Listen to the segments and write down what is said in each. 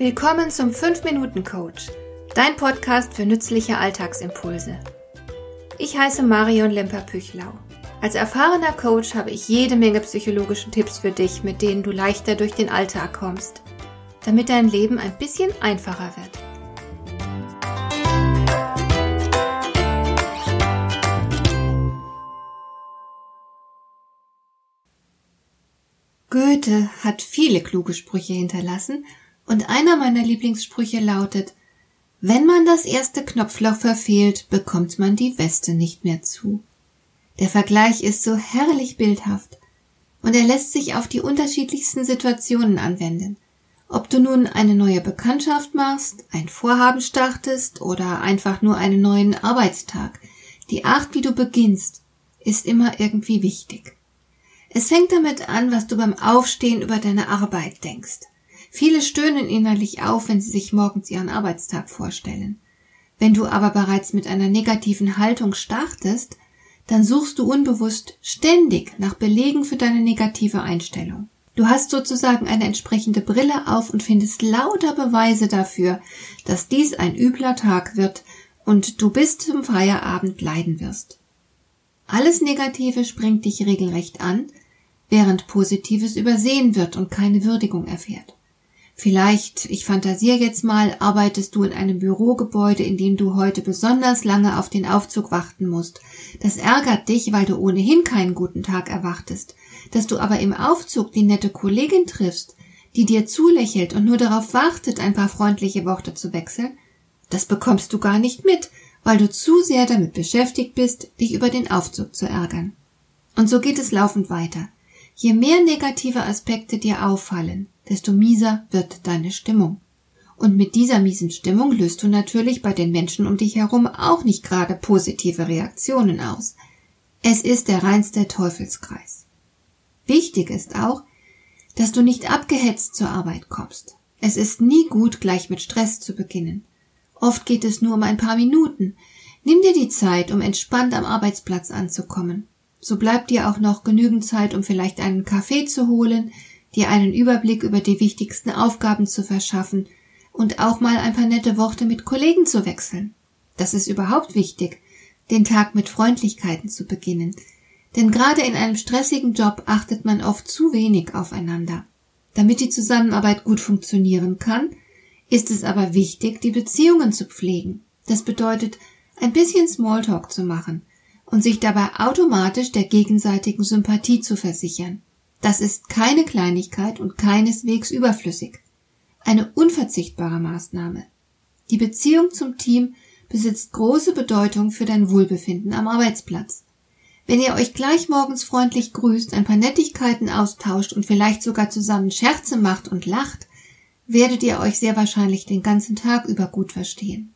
Willkommen zum 5-Minuten-Coach, dein Podcast für nützliche Alltagsimpulse. Ich heiße Marion Lemper-Püchlau. Als erfahrener Coach habe ich jede Menge psychologische Tipps für dich, mit denen du leichter durch den Alltag kommst, damit dein Leben ein bisschen einfacher wird. Goethe hat viele kluge Sprüche hinterlassen und einer meiner Lieblingssprüche lautet, wenn man das erste Knopfloch verfehlt, bekommt man die Weste nicht mehr zu. Der Vergleich ist so herrlich bildhaft und er lässt sich auf die unterschiedlichsten Situationen anwenden. Ob du nun eine neue Bekanntschaft machst, ein Vorhaben startest oder einfach nur einen neuen Arbeitstag, die Art, wie du beginnst, ist immer irgendwie wichtig. Es fängt damit an, was du beim Aufstehen über deine Arbeit denkst. Viele stöhnen innerlich auf, wenn sie sich morgens ihren Arbeitstag vorstellen. Wenn du aber bereits mit einer negativen Haltung startest, dann suchst du unbewusst ständig nach Belegen für deine negative Einstellung. Du hast sozusagen eine entsprechende Brille auf und findest lauter Beweise dafür, dass dies ein übler Tag wird und du bis zum Feierabend leiden wirst. Alles Negative springt dich regelrecht an, während Positives übersehen wird und keine Würdigung erfährt. Vielleicht, ich fantasiere jetzt mal, arbeitest du in einem Bürogebäude, in dem du heute besonders lange auf den Aufzug warten musst. Das ärgert dich, weil du ohnehin keinen guten Tag erwartest. Dass du aber im Aufzug die nette Kollegin triffst, die dir zulächelt und nur darauf wartet, ein paar freundliche Worte zu wechseln, das bekommst du gar nicht mit, weil du zu sehr damit beschäftigt bist, dich über den Aufzug zu ärgern. Und so geht es laufend weiter. Je mehr negative Aspekte dir auffallen, desto mieser wird deine Stimmung. Und mit dieser miesen Stimmung löst du natürlich bei den Menschen um dich herum auch nicht gerade positive Reaktionen aus. Es ist der reinste Teufelskreis. Wichtig ist auch, dass du nicht abgehetzt zur Arbeit kommst. Es ist nie gut, gleich mit Stress zu beginnen. Oft geht es nur um ein paar Minuten. Nimm dir die Zeit, um entspannt am Arbeitsplatz anzukommen. So bleibt dir auch noch genügend Zeit, um vielleicht einen Kaffee zu holen, dir einen Überblick über die wichtigsten Aufgaben zu verschaffen und auch mal ein paar nette Worte mit Kollegen zu wechseln. Das ist überhaupt wichtig, den Tag mit Freundlichkeiten zu beginnen. Denn gerade in einem stressigen Job achtet man oft zu wenig aufeinander. Damit die Zusammenarbeit gut funktionieren kann, ist es aber wichtig, die Beziehungen zu pflegen. Das bedeutet, ein bisschen Smalltalk zu machen und sich dabei automatisch der gegenseitigen Sympathie zu versichern. Das ist keine Kleinigkeit und keineswegs überflüssig. Eine unverzichtbare Maßnahme. Die Beziehung zum Team besitzt große Bedeutung für dein Wohlbefinden am Arbeitsplatz. Wenn ihr euch gleich morgens freundlich grüßt, ein paar Nettigkeiten austauscht und vielleicht sogar zusammen Scherze macht und lacht, werdet ihr euch sehr wahrscheinlich den ganzen Tag über gut verstehen.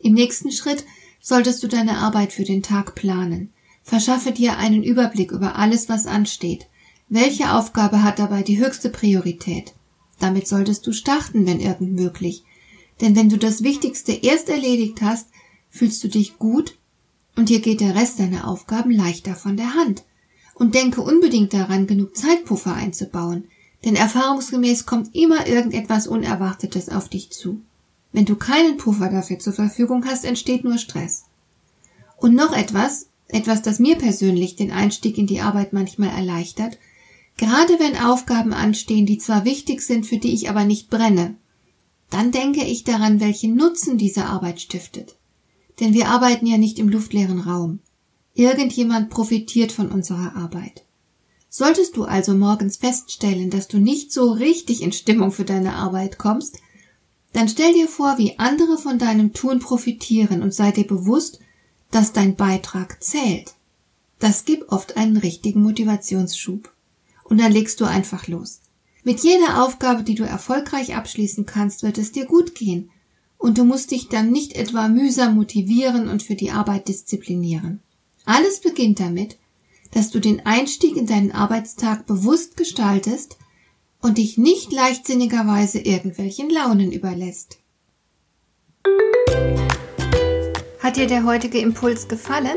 Im nächsten Schritt solltest du deine Arbeit für den Tag planen. Verschaffe dir einen Überblick über alles, was ansteht. Welche Aufgabe hat dabei die höchste Priorität? Damit solltest du starten, wenn irgend möglich. Denn wenn du das Wichtigste erst erledigt hast, fühlst du dich gut und dir geht der Rest deiner Aufgaben leichter von der Hand. Und denke unbedingt daran, genug Zeitpuffer einzubauen, denn erfahrungsgemäß kommt immer irgendetwas Unerwartetes auf dich zu. Wenn du keinen Puffer dafür zur Verfügung hast, entsteht nur Stress. Und noch etwas, etwas, das mir persönlich den Einstieg in die Arbeit manchmal erleichtert, Gerade wenn Aufgaben anstehen, die zwar wichtig sind, für die ich aber nicht brenne, dann denke ich daran, welchen Nutzen diese Arbeit stiftet. Denn wir arbeiten ja nicht im luftleeren Raum. Irgendjemand profitiert von unserer Arbeit. Solltest du also morgens feststellen, dass du nicht so richtig in Stimmung für deine Arbeit kommst, dann stell dir vor, wie andere von deinem Tun profitieren und sei dir bewusst, dass dein Beitrag zählt. Das gibt oft einen richtigen Motivationsschub und dann legst du einfach los. Mit jeder Aufgabe, die du erfolgreich abschließen kannst, wird es dir gut gehen und du musst dich dann nicht etwa mühsam motivieren und für die Arbeit disziplinieren. Alles beginnt damit, dass du den Einstieg in deinen Arbeitstag bewusst gestaltest und dich nicht leichtsinnigerweise irgendwelchen Launen überlässt. Hat dir der heutige Impuls gefallen?